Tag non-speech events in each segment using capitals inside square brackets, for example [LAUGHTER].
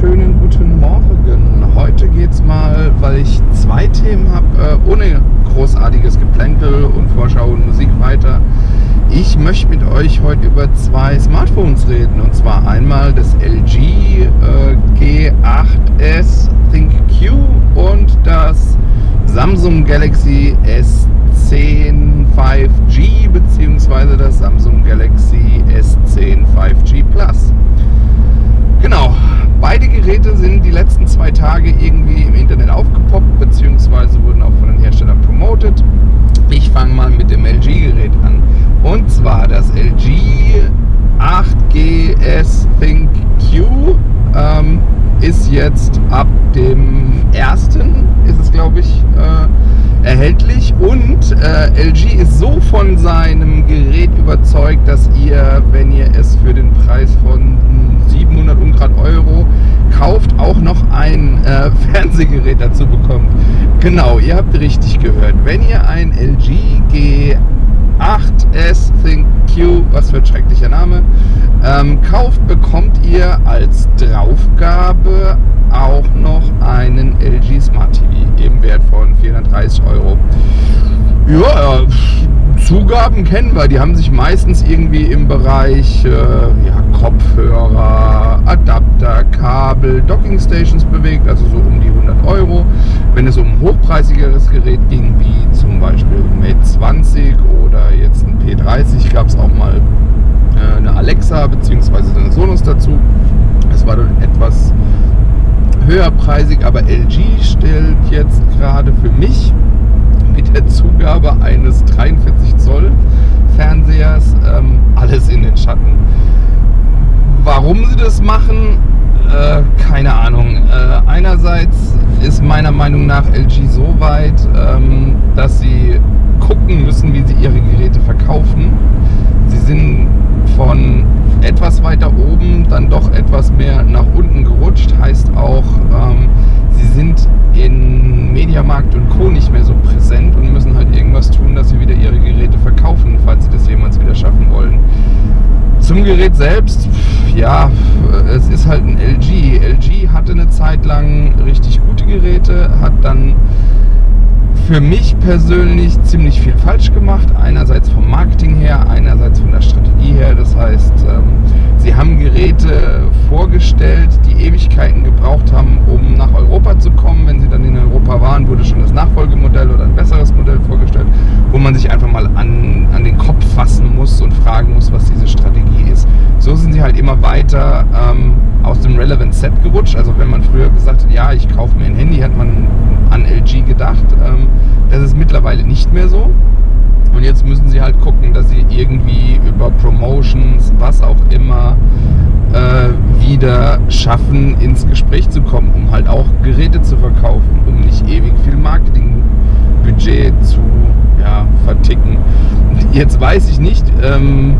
wunderschönen guten Morgen. Heute geht's mal, weil ich zwei Themen habe, äh, ohne großartiges Geplänkel und Vorschau und Musik weiter. Ich möchte mit euch heute über zwei Smartphones reden. Und zwar einmal das LG äh, G8S Think Q und das Samsung Galaxy S10 5G bzw. das Samsung Galaxy S10 5G Plus. Genau, beide Geräte sind die letzten zwei Tage irgendwie im Internet aufgepoppt, beziehungsweise wurden auch von den Herstellern promoted. Ich fange mal mit dem LG-Gerät an. Und zwar das LG 8GS Think Q ähm, ist jetzt ab dem 1. ist es glaube ich äh, erhältlich und äh, LG ist so von seinem Gerät überzeugt, dass ihr, wenn ihr es für den Preis von 700 Ungrad Euro kauft, auch noch ein äh, [LAUGHS] Fernsehgerät dazu bekommt. Genau, ihr habt richtig gehört. Wenn ihr ein LG G8S Think was für ein schrecklicher Name, ähm, kauft, bekommt ihr als Draufgabe auch noch einen LG Smart TV im Wert von 430 Euro. Ja, Zugaben kennen wir, die haben sich meistens irgendwie im Bereich äh, ja, Kopfhörer, Adapter, Kabel, Dockingstations bewegt, also so um die 100 Euro. Wenn es um ein hochpreisigeres Gerät ging, wie zum Beispiel Mate 20 oder jetzt ein P30, gab es auch mal äh, eine Alexa bzw. eine Sonos dazu. Es war dann etwas höherpreisig, aber LG stellt jetzt gerade für mich mit der Zugabe eines 43 Zoll Fernsehers ähm, alles in den Schatten. Warum sie das machen, äh, keine Ahnung. Äh, einerseits ist meiner Meinung nach LG so weit, ähm, dass sie gucken müssen, wie sie ihre Geräte verkaufen. Sie sind von etwas weiter oben dann doch etwas mehr nach unten gerutscht. Heißt auch, ähm, sie sind in Mediamarkt und Co. nicht mehr so präsent und müssen halt irgendwas tun, dass sie wieder ihre Geräte verkaufen, falls sie das jemals wieder schaffen wollen. Zum Gerät selbst, ja, es ist halt ein LG. LG hatte eine Zeit lang richtig gute Geräte, hat dann für mich persönlich ziemlich viel falsch gemacht. Einerseits vom Marketing her, einerseits von der Strategie her. Das heißt, ähm, sie haben Geräte vorgestellt, die Ewigkeiten gebraucht haben, um nach Europa zu kommen. Wenn sie dann in Europa waren, wurde schon das Nachfolgemodell oder ein besseres Modell vorgestellt, wo man sich einfach mal an, an den Kopf fassen muss und fragen muss, was diese Strategie ist. So sind sie halt immer weiter ähm, aus dem Relevant Set gerutscht. Also wenn man früher gesagt hat, ja, ich kaufe mir ein Handy, hat man an LG gedacht. Ähm, das ist mittlerweile nicht mehr so. Und jetzt müssen sie halt gucken, dass sie irgendwie über Promotions, was auch immer, äh, wieder schaffen, ins Gespräch zu kommen, um halt auch Geräte zu verkaufen, um nicht ewig viel Marketingbudget zu ja, verticken. Jetzt weiß ich nicht, ähm,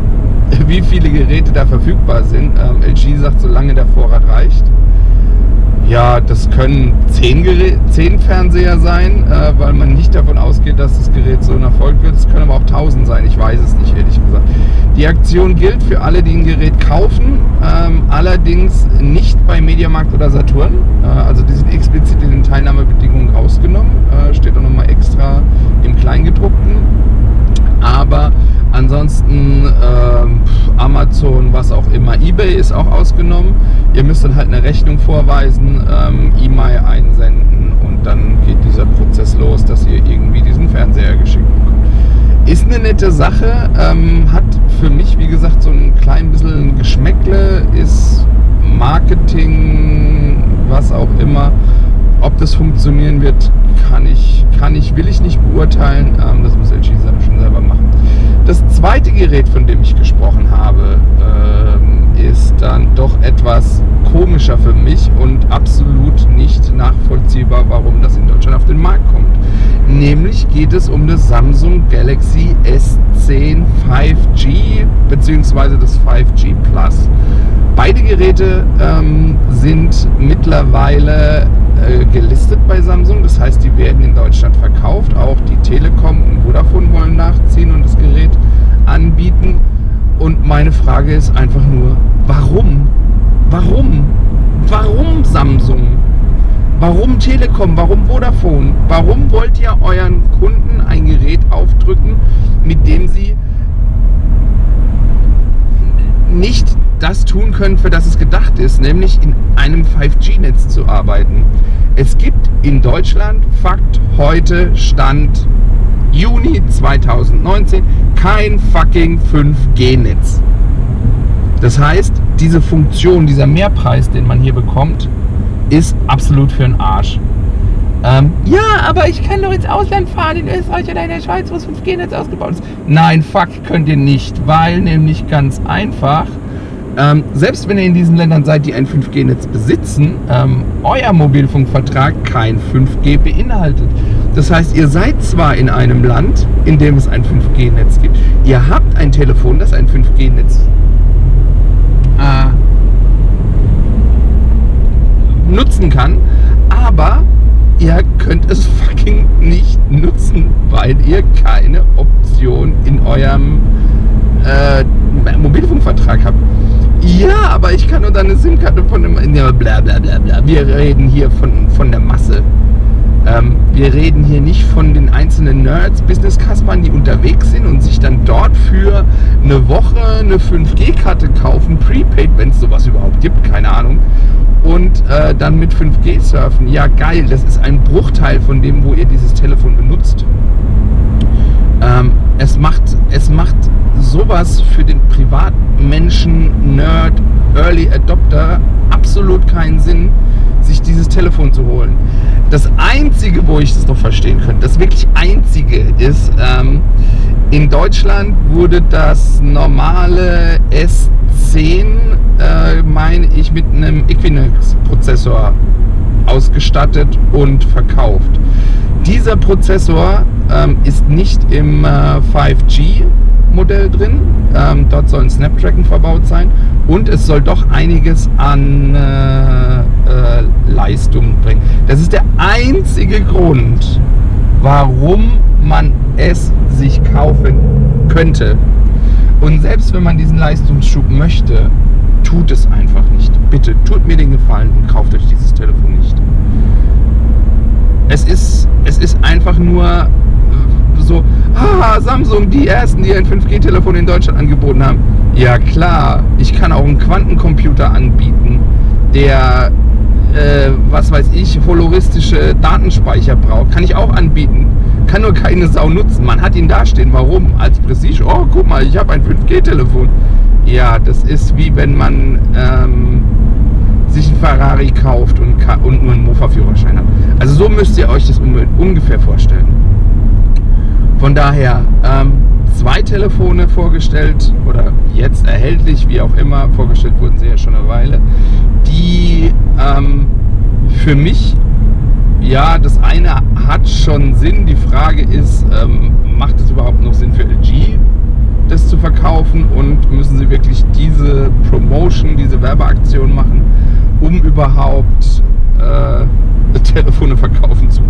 [LAUGHS] wie viele Geräte da verfügbar sind. Ähm, LG sagt, solange der Vorrat reicht. Ja, das können zehn, Gerät, zehn Fernseher sein, äh, weil man nicht davon ausgeht, dass das Gerät so ein Erfolg wird. Es können aber auch tausend sein, ich weiß es nicht, ehrlich gesagt. Die Aktion gilt für alle, die ein Gerät kaufen, ähm, allerdings nicht bei Mediamarkt oder Saturn. Äh, also die sind explizit in den Teilnahmebedingungen rausgenommen. Äh, steht auch nochmal extra im Kleingedruckten. Aber ansonsten äh, Amazon, was auch immer. eBay ist auch ausgenommen. Ihr müsst dann halt eine Rechnung vorweisen, ähm, E-Mail einsenden und dann geht dieser Prozess los, dass ihr irgendwie diesen Fernseher geschickt bekommt. Ist eine nette Sache, ähm, hat für mich, wie gesagt, so ein klein bisschen Geschmäckle, ist Marketing, was auch immer. Ob das funktionieren wird, kann ich, kann ich, will ich nicht beurteilen. Ähm, das muss LG. Das zweite Gerät, von dem ich gesprochen habe, ähm, ist dann doch etwas komischer für mich und absolut nicht nachvollziehbar, warum das in Deutschland auf den Markt kommt. Nämlich geht es um das Samsung Galaxy S10 5G bzw. das 5G Plus. Beide Geräte ähm, sind mittlerweile äh, gelistet bei Samsung. Das heißt, die werden in Deutschland verkauft. Auch die Telekom und Vodafone wollen nachziehen und das Gerät anbieten. Und meine Frage ist einfach nur, warum? Warum? Warum Samsung? Warum Telekom? Warum Vodafone? Warum wollt ihr euren Kunden ein Gerät aufdrücken, mit dem sie nicht das tun können, für das es gedacht ist, nämlich in einem 5G-Netz zu arbeiten? Es gibt in Deutschland Fakt heute Stand Juni 2019 kein fucking 5G-Netz. Das heißt, diese Funktion, dieser Mehrpreis, den man hier bekommt, ist absolut für den Arsch. Ähm, ja, aber ich kann doch ins Ausland fahren, in Österreich oder in der Schweiz, wo das 5G-Netz ausgebaut ist. Nein, fuck, könnt ihr nicht, weil nämlich ganz einfach, ähm, selbst wenn ihr in diesen Ländern seid, die ein 5G-Netz besitzen, ähm, euer Mobilfunkvertrag kein 5G beinhaltet. Das heißt, ihr seid zwar in einem Land, in dem es ein 5G-Netz gibt, ihr habt ein Telefon, das ein 5G-Netz äh, nutzen kann, aber ihr könnt es fucking nicht nutzen, weil ihr keine Option in eurem äh, Mobilfunkvertrag habt. Ja, aber ich kann nur deine SIM-Karte von dem. Ja, bla bla bla bla. Wir reden hier von, von der Masse. Ähm, wir reden hier nicht von den einzelnen Nerds, Business-Kaspern, die unterwegs sind und sich dann dort für eine Woche eine 5G-Karte kaufen, prepaid, wenn es sowas überhaupt gibt, keine Ahnung. Und äh, dann mit 5G surfen. Ja, geil, das ist ein Bruchteil von dem, wo ihr dieses Telefon benutzt. Ähm, es, macht, es macht sowas für den Privatmenschen, Nerd, Early Adopter absolut keinen Sinn, sich dieses Telefon zu holen. Das Einzige, wo ich das noch verstehen könnte, das wirklich Einzige ist, ähm, in Deutschland wurde das normale S10, äh, meine ich, mit einem Equinox-Prozessor ausgestattet und verkauft. Dieser Prozessor ähm, ist nicht im äh, 5G Modell drin. Ähm, dort soll ein Snapdragon verbaut sein und es soll doch einiges an äh, äh, Leistung bringen. Das ist der einzige Grund, warum man es sich kaufen könnte. Und selbst wenn man diesen Leistungsschub möchte, tut es einfach nicht. Bitte tut mir den Gefallen und kauft euch dieses Telefon nicht. Es ist, es ist einfach nur so, haha, Samsung, die ersten, die ein 5G-Telefon in Deutschland angeboten haben. Ja klar, ich kann auch einen Quantencomputer anbieten, der, äh, was weiß ich, holoristische Datenspeicher braucht. Kann ich auch anbieten. Kann nur keine Sau nutzen. Man hat ihn dastehen. Warum? Als Prestige. Oh, guck mal, ich habe ein 5G-Telefon. Ja, das ist wie wenn man ähm, sich ein Ferrari kauft und, und nur einen Mofa-Führerschein hat. Also so müsst ihr euch das ungefähr vorstellen. Von daher ähm, zwei Telefone vorgestellt oder jetzt erhältlich, wie auch immer, vorgestellt wurden sie ja schon eine Weile, die ähm, für mich, ja, das eine hat schon Sinn. Die Frage ist, ähm, macht es überhaupt noch Sinn für LG, das zu verkaufen und müssen sie wirklich diese Promotion, diese Werbeaktion machen, um überhaupt äh, [LAUGHS] Telefone verkaufen zu?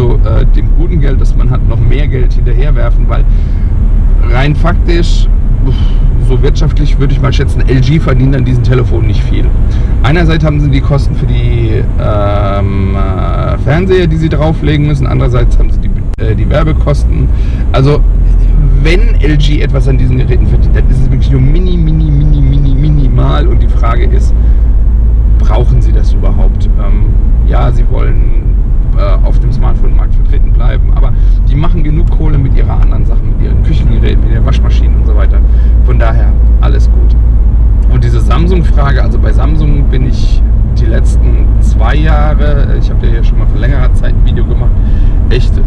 Also äh, dem guten Geld, das man hat, noch mehr Geld hinterherwerfen, weil rein faktisch, so wirtschaftlich würde ich mal schätzen, LG verdient an diesem Telefon nicht viel. Einerseits haben sie die Kosten für die ähm, äh, Fernseher, die sie drauflegen müssen, andererseits haben sie die, äh, die Werbekosten. Also wenn LG etwas an diesen Geräten verdient, dann ist es wirklich nur mini, mini, mini, mini, minimal und die Frage ist, brauchen sie das überhaupt? Ähm, ja, sie wollen äh, auf dem Smartphone-Markt vertreten bleiben. Aber die machen genug Kohle mit ihrer anderen Sachen, mit ihren Küchengeräten, mit ihren Waschmaschinen und so weiter. Von daher alles gut. Und diese Samsung-Frage, also bei Samsung bin ich die letzten zwei Jahre, ich habe ja hier schon mal vor längerer Zeit ein Video gemacht, echt äh,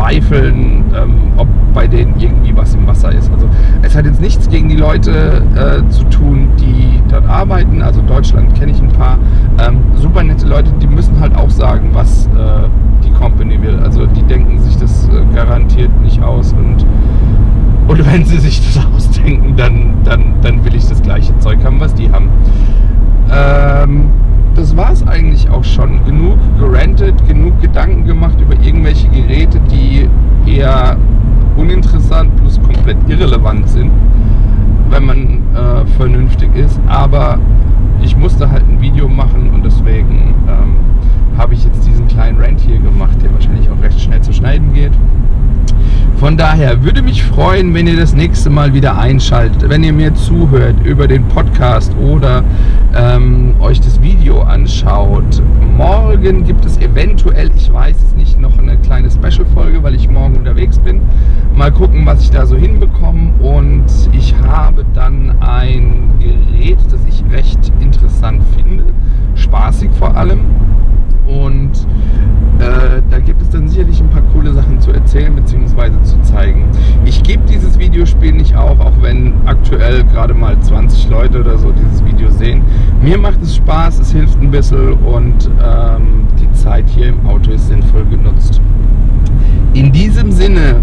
Zweifeln, ähm, ob bei denen irgendwie was im Wasser ist. Also es hat jetzt nichts gegen die Leute äh, zu tun, die dort arbeiten. Also Deutschland kenne ich ein paar ähm, super nette Leute, die müssen halt auch sagen, was äh, die Company will. Also die denken sich das äh, garantiert nicht aus und und [LAUGHS] wenn sie sich das ausdenken, dann, dann, dann will ich das gleiche Zeug haben, was die haben. Ähm, das war es eigentlich auch schon. Genug gerantet, genug Gedanken gemacht über irgendwelche Geräte, die eher uninteressant plus komplett irrelevant sind, wenn man äh, vernünftig ist. Aber ich musste halt ein Video machen und deswegen ähm, habe ich jetzt diesen kleinen Rant hier gemacht, der wahrscheinlich auch recht schnell zu schneiden geht. Von daher würde mich freuen, wenn ihr das nächste Mal wieder einschaltet, wenn ihr mir zuhört über den Podcast oder ähm, euch das Video anschaut. Morgen gibt es eventuell, ich weiß es nicht, noch eine kleine Special-Folge, weil ich morgen unterwegs bin. Mal gucken, was ich da so hinbekomme. Und ich habe dann ein Gerät, das ich recht interessant finde, spaßig vor allem. Und äh, da gibt es dann sicherlich ein paar coole Sachen zu erzählen bzw. zu zeigen. Ich gebe dieses Videospiel nicht auf, auch wenn aktuell gerade mal 20 Leute oder so dieses Video sehen. Mir macht es Spaß, es hilft ein bisschen und ähm, die Zeit hier im Auto ist sinnvoll genutzt. In diesem Sinne,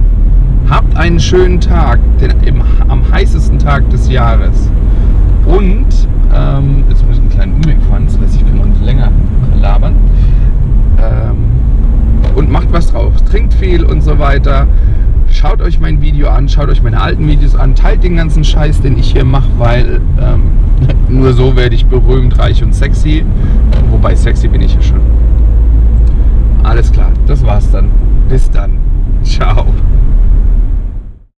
habt einen schönen Tag, den, im, am heißesten Tag des Jahres. Und, ähm, jetzt muss ich einen kleinen Umweg fahren, das heißt, ich kann noch länger labern. Ähm, und macht was drauf. Trinkt viel und so weiter. Schaut euch mein Video an, schaut euch meine alten Videos an, teilt den ganzen Scheiß, den ich hier mache, weil ähm, [LAUGHS] nur so werde ich berühmt, reich und sexy. Wobei sexy bin ich ja schon. Alles klar, das war's dann. Bis dann. Ciao.